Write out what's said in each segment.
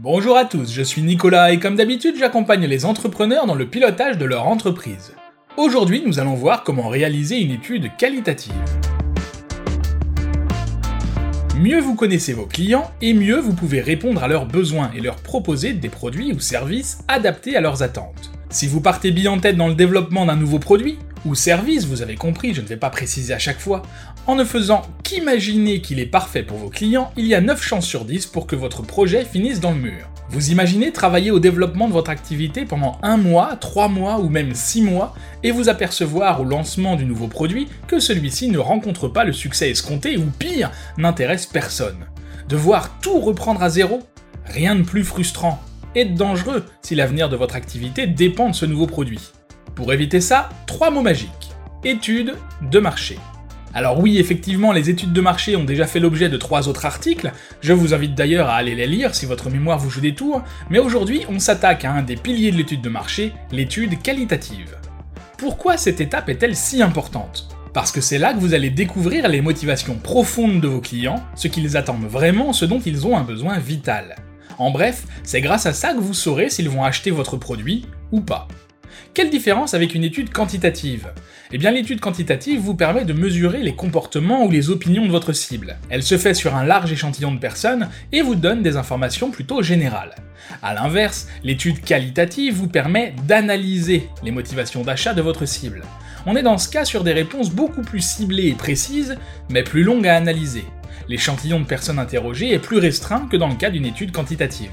Bonjour à tous, je suis Nicolas et comme d'habitude j'accompagne les entrepreneurs dans le pilotage de leur entreprise. Aujourd'hui nous allons voir comment réaliser une étude qualitative. Mieux vous connaissez vos clients et mieux vous pouvez répondre à leurs besoins et leur proposer des produits ou services adaptés à leurs attentes. Si vous partez bien en tête dans le développement d'un nouveau produit, ou service, vous avez compris, je ne vais pas préciser à chaque fois, en ne faisant qu'imaginer qu'il est parfait pour vos clients, il y a 9 chances sur 10 pour que votre projet finisse dans le mur. Vous imaginez travailler au développement de votre activité pendant un mois, 3 mois ou même 6 mois, et vous apercevoir au lancement du nouveau produit que celui-ci ne rencontre pas le succès escompté ou pire, n'intéresse personne. Devoir tout reprendre à zéro Rien de plus frustrant et dangereux si l'avenir de votre activité dépend de ce nouveau produit. Pour éviter ça, trois mots magiques. Études de marché. Alors oui, effectivement, les études de marché ont déjà fait l'objet de trois autres articles, je vous invite d'ailleurs à aller les lire si votre mémoire vous joue des tours, mais aujourd'hui on s'attaque à un des piliers de l'étude de marché, l'étude qualitative. Pourquoi cette étape est-elle si importante? Parce que c'est là que vous allez découvrir les motivations profondes de vos clients, ce qu'ils attendent vraiment, ce dont ils ont un besoin vital. En bref, c'est grâce à ça que vous saurez s'ils vont acheter votre produit ou pas. Quelle différence avec une étude quantitative? Eh bien l'étude quantitative vous permet de mesurer les comportements ou les opinions de votre cible. Elle se fait sur un large échantillon de personnes et vous donne des informations plutôt générales. A l'inverse, l'étude qualitative vous permet d'analyser les motivations d'achat de votre cible. On est dans ce cas sur des réponses beaucoup plus ciblées et précises, mais plus longues à analyser. L'échantillon de personnes interrogées est plus restreint que dans le cas d'une étude quantitative.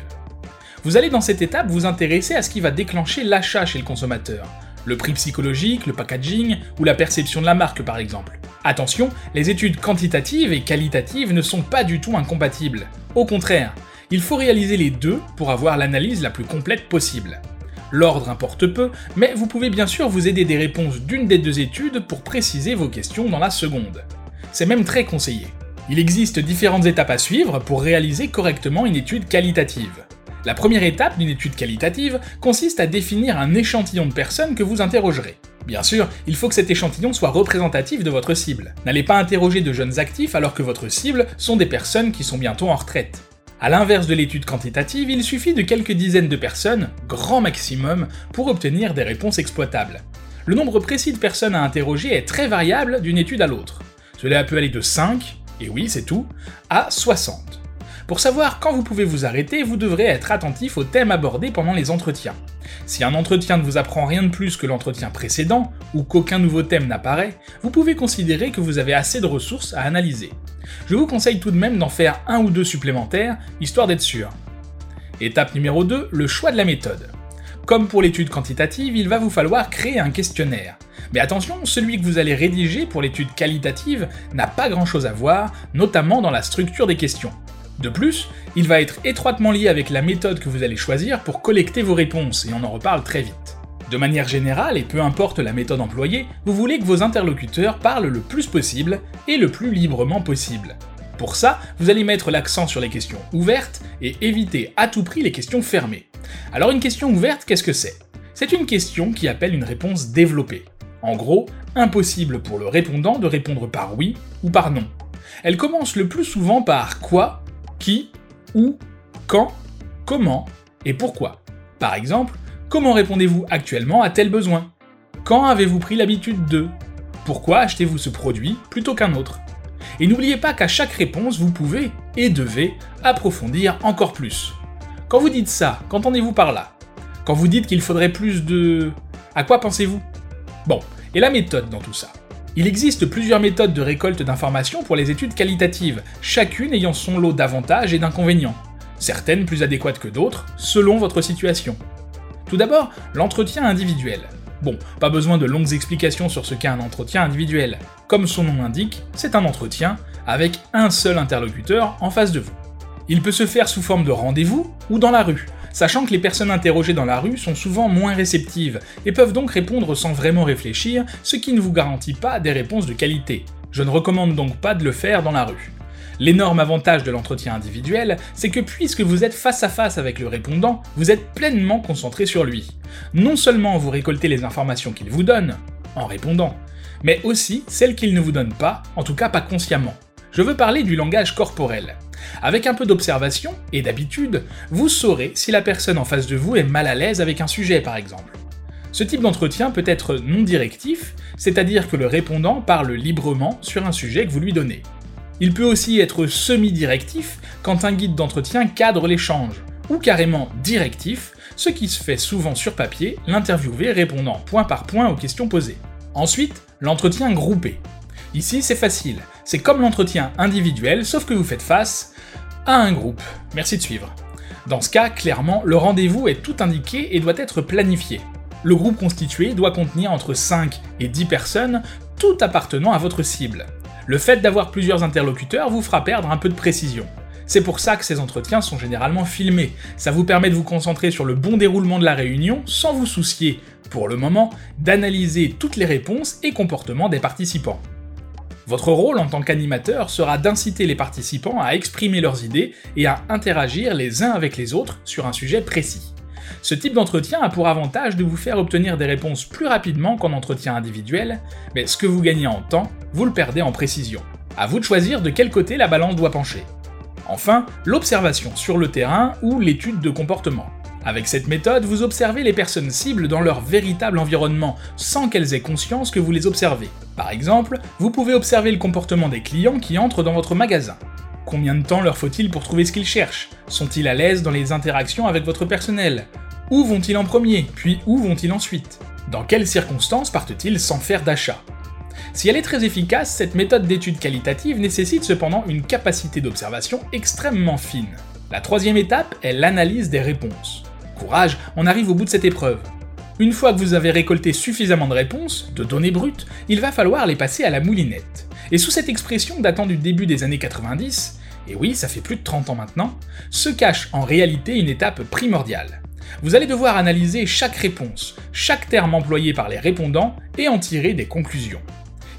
Vous allez dans cette étape vous intéresser à ce qui va déclencher l'achat chez le consommateur. Le prix psychologique, le packaging ou la perception de la marque par exemple. Attention, les études quantitatives et qualitatives ne sont pas du tout incompatibles. Au contraire, il faut réaliser les deux pour avoir l'analyse la plus complète possible. L'ordre importe peu, mais vous pouvez bien sûr vous aider des réponses d'une des deux études pour préciser vos questions dans la seconde. C'est même très conseillé. Il existe différentes étapes à suivre pour réaliser correctement une étude qualitative. La première étape d'une étude qualitative consiste à définir un échantillon de personnes que vous interrogerez. Bien sûr, il faut que cet échantillon soit représentatif de votre cible. N'allez pas interroger de jeunes actifs alors que votre cible sont des personnes qui sont bientôt en retraite. A l'inverse de l'étude quantitative, il suffit de quelques dizaines de personnes, grand maximum, pour obtenir des réponses exploitables. Le nombre précis de personnes à interroger est très variable d'une étude à l'autre. Cela peut aller de 5, et oui c'est tout, à 60. Pour savoir quand vous pouvez vous arrêter, vous devrez être attentif au thème abordé pendant les entretiens. Si un entretien ne vous apprend rien de plus que l'entretien précédent, ou qu'aucun nouveau thème n'apparaît, vous pouvez considérer que vous avez assez de ressources à analyser. Je vous conseille tout de même d'en faire un ou deux supplémentaires, histoire d'être sûr. Étape numéro 2, le choix de la méthode. Comme pour l'étude quantitative, il va vous falloir créer un questionnaire. Mais attention, celui que vous allez rédiger pour l'étude qualitative n'a pas grand chose à voir, notamment dans la structure des questions. De plus, il va être étroitement lié avec la méthode que vous allez choisir pour collecter vos réponses, et on en reparle très vite. De manière générale, et peu importe la méthode employée, vous voulez que vos interlocuteurs parlent le plus possible et le plus librement possible. Pour ça, vous allez mettre l'accent sur les questions ouvertes et éviter à tout prix les questions fermées. Alors une question ouverte, qu'est-ce que c'est? C'est une question qui appelle une réponse développée. En gros, impossible pour le répondant de répondre par oui ou par non. Elle commence le plus souvent par quoi qui, où, quand, comment et pourquoi. Par exemple, comment répondez-vous actuellement à tel besoin? Quand avez-vous pris l'habitude de? Pourquoi achetez-vous ce produit plutôt qu'un autre? Et n'oubliez pas qu'à chaque réponse, vous pouvez et devez approfondir encore plus. Quand vous dites ça, qu'entendez-vous par là? Quand vous dites qu'il faudrait plus de... À quoi pensez-vous? Bon, et la méthode dans tout ça? Il existe plusieurs méthodes de récolte d'informations pour les études qualitatives, chacune ayant son lot d'avantages et d'inconvénients, certaines plus adéquates que d'autres, selon votre situation. Tout d'abord, l'entretien individuel. Bon, pas besoin de longues explications sur ce qu'est un entretien individuel. Comme son nom l'indique, c'est un entretien avec un seul interlocuteur en face de vous. Il peut se faire sous forme de rendez-vous ou dans la rue, sachant que les personnes interrogées dans la rue sont souvent moins réceptives et peuvent donc répondre sans vraiment réfléchir, ce qui ne vous garantit pas des réponses de qualité. Je ne recommande donc pas de le faire dans la rue. L'énorme avantage de l'entretien individuel, c'est que puisque vous êtes face à face avec le répondant, vous êtes pleinement concentré sur lui. Non seulement vous récoltez les informations qu'il vous donne, en répondant, mais aussi celles qu'il ne vous donne pas, en tout cas pas consciemment. Je veux parler du langage corporel. Avec un peu d'observation et d'habitude, vous saurez si la personne en face de vous est mal à l'aise avec un sujet par exemple. Ce type d'entretien peut être non directif, c'est-à-dire que le répondant parle librement sur un sujet que vous lui donnez. Il peut aussi être semi-directif quand un guide d'entretien cadre l'échange, ou carrément directif, ce qui se fait souvent sur papier, l'interviewé répondant point par point aux questions posées. Ensuite, l'entretien groupé. Ici, c'est facile, c'est comme l'entretien individuel, sauf que vous faites face à un groupe. Merci de suivre. Dans ce cas, clairement, le rendez-vous est tout indiqué et doit être planifié. Le groupe constitué doit contenir entre 5 et 10 personnes, tout appartenant à votre cible. Le fait d'avoir plusieurs interlocuteurs vous fera perdre un peu de précision. C'est pour ça que ces entretiens sont généralement filmés. Ça vous permet de vous concentrer sur le bon déroulement de la réunion sans vous soucier, pour le moment, d'analyser toutes les réponses et comportements des participants. Votre rôle en tant qu'animateur sera d'inciter les participants à exprimer leurs idées et à interagir les uns avec les autres sur un sujet précis. Ce type d'entretien a pour avantage de vous faire obtenir des réponses plus rapidement qu'en entretien individuel, mais ce que vous gagnez en temps, vous le perdez en précision. À vous de choisir de quel côté la balance doit pencher. Enfin, l'observation sur le terrain ou l'étude de comportement. Avec cette méthode, vous observez les personnes cibles dans leur véritable environnement, sans qu'elles aient conscience que vous les observez. Par exemple, vous pouvez observer le comportement des clients qui entrent dans votre magasin. Combien de temps leur faut-il pour trouver ce qu'ils cherchent? Sont-ils à l'aise dans les interactions avec votre personnel? Où vont-ils en premier, puis où vont-ils ensuite? Dans quelles circonstances partent-ils sans faire d'achat? Si elle est très efficace, cette méthode d'étude qualitative nécessite cependant une capacité d'observation extrêmement fine. La troisième étape est l'analyse des réponses. Courage, on arrive au bout de cette épreuve. Une fois que vous avez récolté suffisamment de réponses, de données brutes, il va falloir les passer à la moulinette. Et sous cette expression datant du début des années 90, et oui, ça fait plus de 30 ans maintenant, se cache en réalité une étape primordiale. Vous allez devoir analyser chaque réponse, chaque terme employé par les répondants et en tirer des conclusions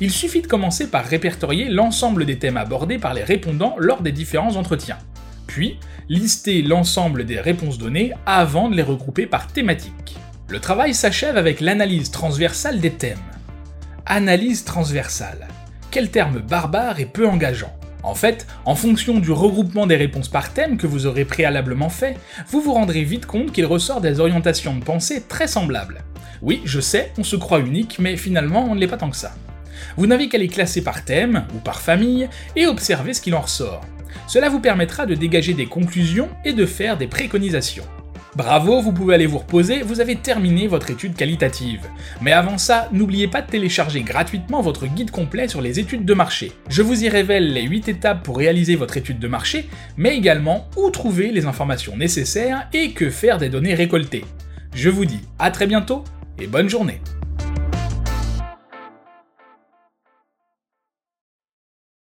il suffit de commencer par répertorier l'ensemble des thèmes abordés par les répondants lors des différents entretiens, puis lister l'ensemble des réponses données avant de les regrouper par thématique. Le travail s'achève avec l'analyse transversale des thèmes. Analyse transversale. Quel terme barbare et peu engageant. En fait, en fonction du regroupement des réponses par thème que vous aurez préalablement fait, vous vous rendrez vite compte qu'il ressort des orientations de pensée très semblables. Oui, je sais, on se croit unique, mais finalement on ne l'est pas tant que ça. Vous n'avez qu'à les classer par thème ou par famille et observer ce qu'il en ressort. Cela vous permettra de dégager des conclusions et de faire des préconisations. Bravo, vous pouvez aller vous reposer, vous avez terminé votre étude qualitative. Mais avant ça, n'oubliez pas de télécharger gratuitement votre guide complet sur les études de marché. Je vous y révèle les 8 étapes pour réaliser votre étude de marché, mais également où trouver les informations nécessaires et que faire des données récoltées. Je vous dis à très bientôt et bonne journée